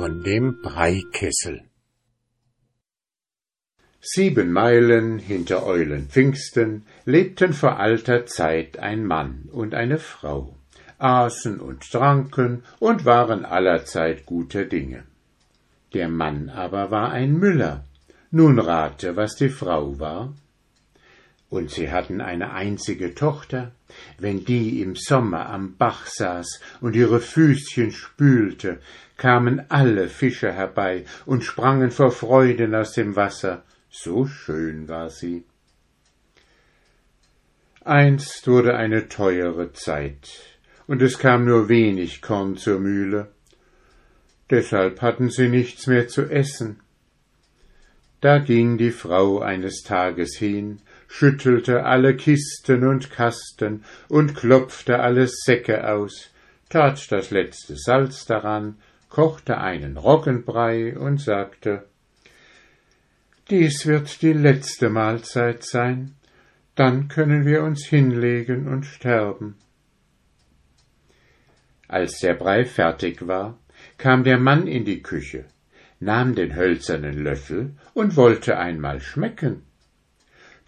von dem Breikessel. Sieben Meilen hinter Eulenpfingsten lebten vor alter Zeit ein Mann und eine Frau, aßen und tranken und waren allerzeit guter Dinge. Der Mann aber war ein Müller. Nun rate, was die Frau war. Und sie hatten eine einzige Tochter. Wenn die im Sommer am Bach saß und ihre Füßchen spülte, kamen alle Fische herbei und sprangen vor Freuden aus dem Wasser, so schön war sie. Einst wurde eine teure Zeit, und es kam nur wenig Korn zur Mühle. Deshalb hatten sie nichts mehr zu essen. Da ging die Frau eines Tages hin schüttelte alle Kisten und Kasten und klopfte alle Säcke aus, tat das letzte Salz daran, kochte einen Roggenbrei und sagte Dies wird die letzte Mahlzeit sein, dann können wir uns hinlegen und sterben. Als der Brei fertig war, kam der Mann in die Küche, nahm den hölzernen Löffel und wollte einmal schmecken.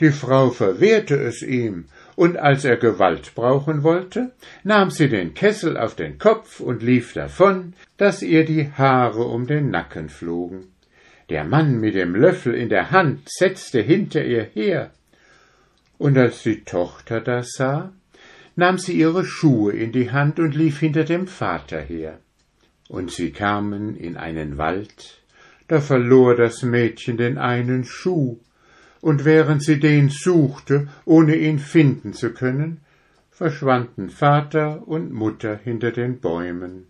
Die Frau verwehrte es ihm, und als er Gewalt brauchen wollte, nahm sie den Kessel auf den Kopf und lief davon, dass ihr die Haare um den Nacken flogen. Der Mann mit dem Löffel in der Hand setzte hinter ihr her, und als die Tochter das sah, nahm sie ihre Schuhe in die Hand und lief hinter dem Vater her. Und sie kamen in einen Wald, da verlor das Mädchen den einen Schuh, und während sie den suchte, ohne ihn finden zu können, verschwanden Vater und Mutter hinter den Bäumen.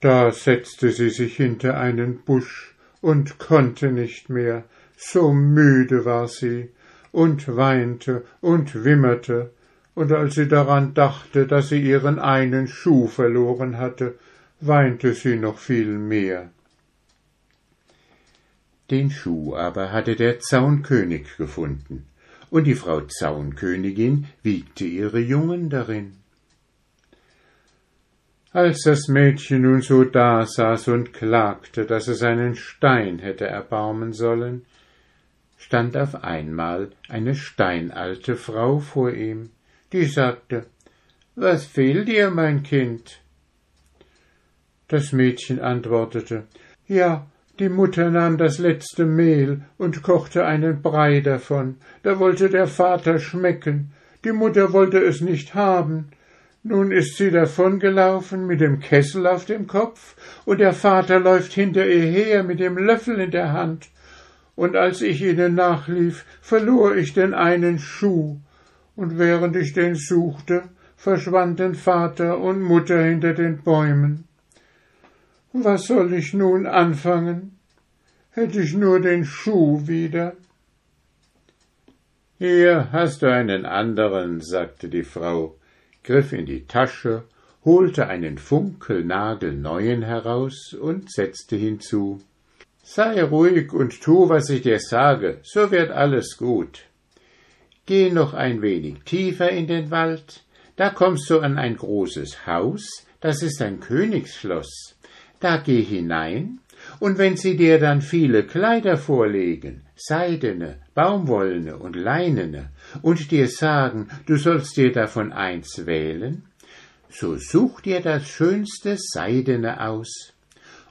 Da setzte sie sich hinter einen Busch und konnte nicht mehr, so müde war sie, und weinte und wimmerte, und als sie daran dachte, dass sie ihren einen Schuh verloren hatte, weinte sie noch viel mehr. Den Schuh aber hatte der Zaunkönig gefunden, und die Frau Zaunkönigin wiegte ihre Jungen darin. Als das Mädchen nun so dasaß und klagte, dass es einen Stein hätte erbarmen sollen, stand auf einmal eine steinalte Frau vor ihm, die sagte Was fehlt dir, mein Kind? Das Mädchen antwortete Ja, die Mutter nahm das letzte Mehl und kochte einen Brei davon. Da wollte der Vater schmecken. Die Mutter wollte es nicht haben. Nun ist sie davongelaufen mit dem Kessel auf dem Kopf, und der Vater läuft hinter ihr her mit dem Löffel in der Hand. Und als ich ihnen nachlief, verlor ich den einen Schuh, und während ich den suchte, verschwanden Vater und Mutter hinter den Bäumen. Was soll ich nun anfangen? Hätte ich nur den Schuh wieder. Hier hast du einen anderen, sagte die Frau, griff in die Tasche, holte einen funkelnagelneuen heraus und setzte hinzu Sei ruhig und tu, was ich dir sage, so wird alles gut. Geh noch ein wenig tiefer in den Wald, da kommst du an ein großes Haus, das ist ein Königsschloss. Da geh hinein, und wenn sie dir dann viele Kleider vorlegen, seidene, baumwollene und leinene, und dir sagen, du sollst dir davon eins wählen, so such dir das schönste Seidene aus.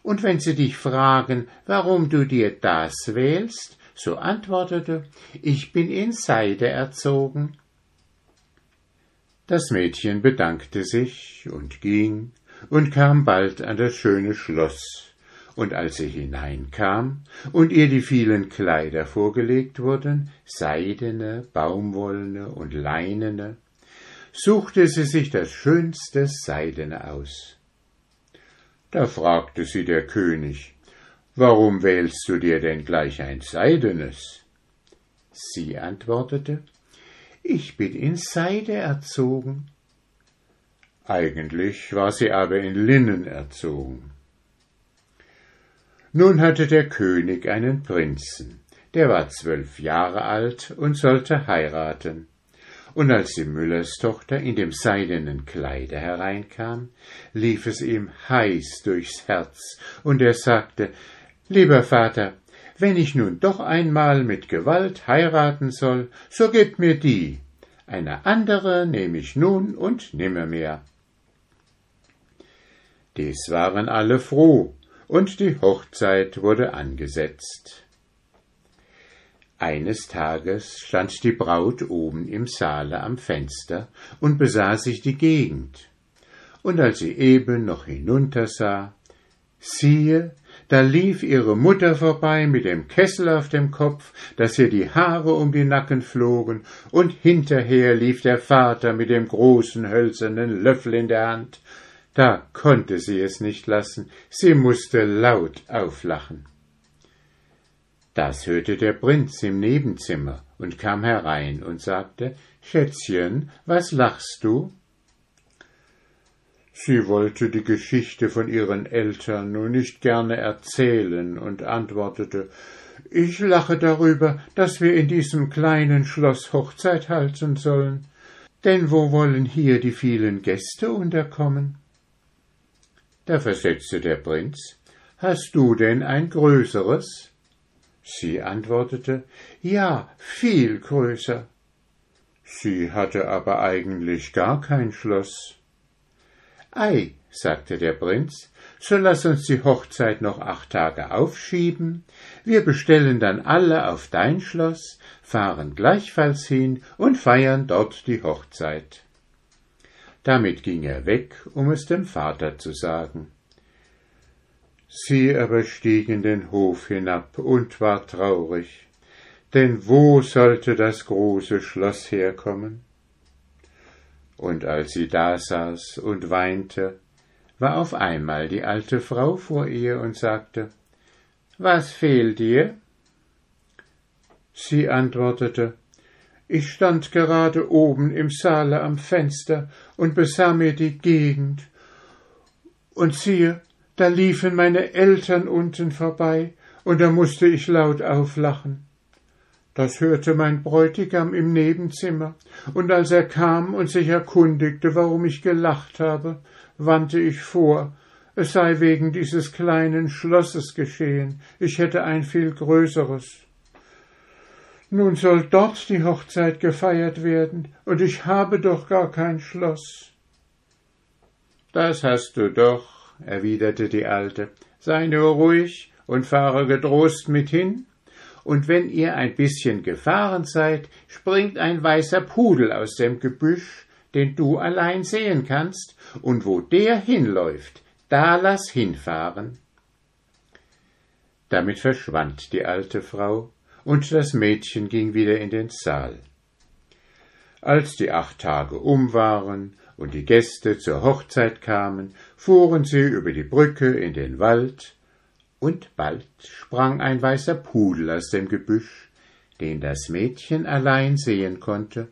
Und wenn sie dich fragen, warum du dir das wählst, so antwortete, ich bin in Seide erzogen. Das Mädchen bedankte sich und ging, und kam bald an das schöne Schloss, und als sie hineinkam und ihr die vielen Kleider vorgelegt wurden, seidene, baumwollene und leinene, suchte sie sich das schönste Seidene aus. Da fragte sie der König, Warum wählst du dir denn gleich ein Seidenes? Sie antwortete, Ich bin in Seide erzogen, eigentlich war sie aber in Linnen erzogen. Nun hatte der König einen Prinzen, der war zwölf Jahre alt und sollte heiraten. und als die Müllerstochter in dem seidenen Kleide hereinkam, lief es ihm heiß durchs Herz, und er sagte Lieber Vater, wenn ich nun doch einmal mit Gewalt heiraten soll, so gebt mir die, eine andere nehme ich nun und nimmermehr. Dies waren alle froh, und die Hochzeit wurde angesetzt. Eines Tages stand die Braut oben im Saale am Fenster und besah sich die Gegend. Und als sie eben noch hinuntersah, siehe, da lief ihre Mutter vorbei mit dem Kessel auf dem Kopf, dass ihr die Haare um die Nacken flogen, und hinterher lief der Vater mit dem großen hölzernen Löffel in der Hand. Da konnte sie es nicht lassen, sie musste laut auflachen. Das hörte der Prinz im Nebenzimmer und kam herein und sagte Schätzchen, was lachst du? Sie wollte die Geschichte von ihren Eltern nur nicht gerne erzählen und antwortete Ich lache darüber, dass wir in diesem kleinen Schloss Hochzeit halten sollen. Denn wo wollen hier die vielen Gäste unterkommen? Da versetzte der Prinz Hast du denn ein größeres? Sie antwortete Ja, viel größer. Sie hatte aber eigentlich gar kein Schloss. Ei, sagte der Prinz, so lass uns die Hochzeit noch acht Tage aufschieben, wir bestellen dann alle auf dein Schloss, fahren gleichfalls hin und feiern dort die Hochzeit. Damit ging er weg, um es dem Vater zu sagen. Sie aber stieg in den Hof hinab und war traurig, denn wo sollte das große Schloss herkommen? Und als sie da saß und weinte, war auf einmal die alte Frau vor ihr und sagte Was fehlt dir? Sie antwortete Ich stand gerade oben im Saale am Fenster und besah mir die Gegend, und siehe, da liefen meine Eltern unten vorbei, und da musste ich laut auflachen. Das hörte mein Bräutigam im Nebenzimmer, und als er kam und sich erkundigte, warum ich gelacht habe, wandte ich vor, es sei wegen dieses kleinen Schlosses geschehen, ich hätte ein viel größeres. Nun soll dort die Hochzeit gefeiert werden, und ich habe doch gar kein Schloss. Das hast du doch, erwiderte die Alte, sei nur ruhig und fahre getrost mit hin, und wenn ihr ein bisschen gefahren seid, springt ein weißer Pudel aus dem Gebüsch, den du allein sehen kannst, und wo der hinläuft, da lass hinfahren. Damit verschwand die alte Frau, und das Mädchen ging wieder in den Saal. Als die acht Tage um waren und die Gäste zur Hochzeit kamen, fuhren sie über die Brücke in den Wald, und bald sprang ein weißer Pudel aus dem Gebüsch, den das Mädchen allein sehen konnte,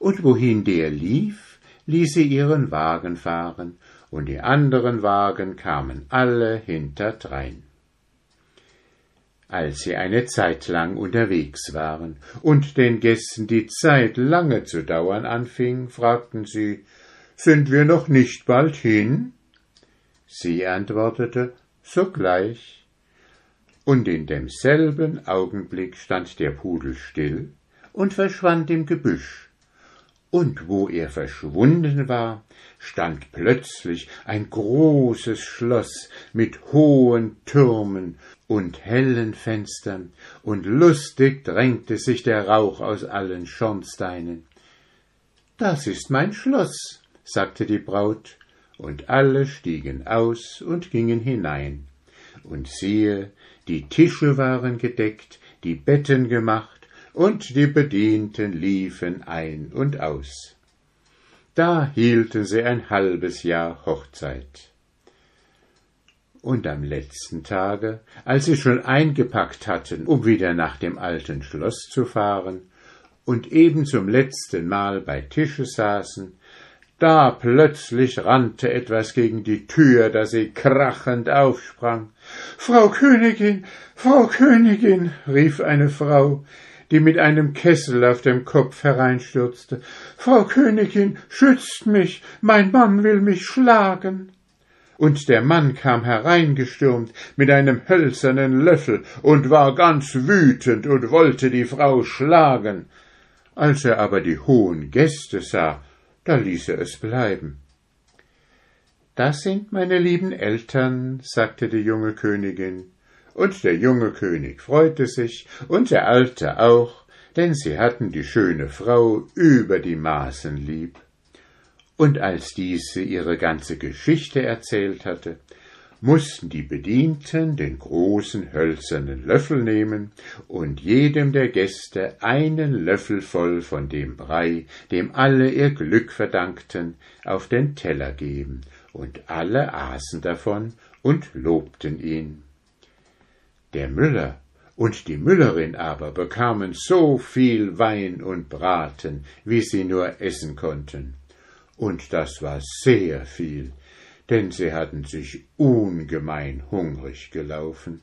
und wohin der lief, ließ sie ihren Wagen fahren, und die anderen Wagen kamen alle hinterdrein. Als sie eine Zeit lang unterwegs waren und den Gästen die Zeit lange zu dauern anfing, fragten sie sind wir noch nicht bald hin? Sie antwortete Sogleich. Und in demselben Augenblick stand der Pudel still und verschwand im Gebüsch. Und wo er verschwunden war, stand plötzlich ein großes Schloss mit hohen Türmen und hellen Fenstern, und lustig drängte sich der Rauch aus allen Schornsteinen. Das ist mein Schloss, sagte die Braut, und alle stiegen aus und gingen hinein. Und siehe, die Tische waren gedeckt, die Betten gemacht, und die Bedienten liefen ein und aus. Da hielten sie ein halbes Jahr Hochzeit. Und am letzten Tage, als sie schon eingepackt hatten, um wieder nach dem alten Schloss zu fahren, und eben zum letzten Mal bei Tische saßen, da plötzlich rannte etwas gegen die Tür, da sie krachend aufsprang. Frau Königin, Frau Königin, rief eine Frau, die mit einem Kessel auf dem Kopf hereinstürzte. Frau Königin, schützt mich, mein Mann will mich schlagen. Und der Mann kam hereingestürmt mit einem hölzernen Löffel und war ganz wütend und wollte die Frau schlagen. Als er aber die hohen Gäste sah, da ließ er es bleiben. Das sind meine lieben Eltern, sagte die junge Königin. Und der junge König freute sich, und der Alte auch, denn sie hatten die schöne Frau über die Maßen lieb. Und als diese ihre ganze Geschichte erzählt hatte, mussten die Bedienten den großen hölzernen Löffel nehmen und jedem der Gäste einen Löffel voll von dem Brei, dem alle ihr Glück verdankten, auf den Teller geben, und alle aßen davon und lobten ihn. Der Müller und die Müllerin aber bekamen so viel Wein und Braten, wie sie nur essen konnten. Und das war sehr viel, denn sie hatten sich ungemein hungrig gelaufen.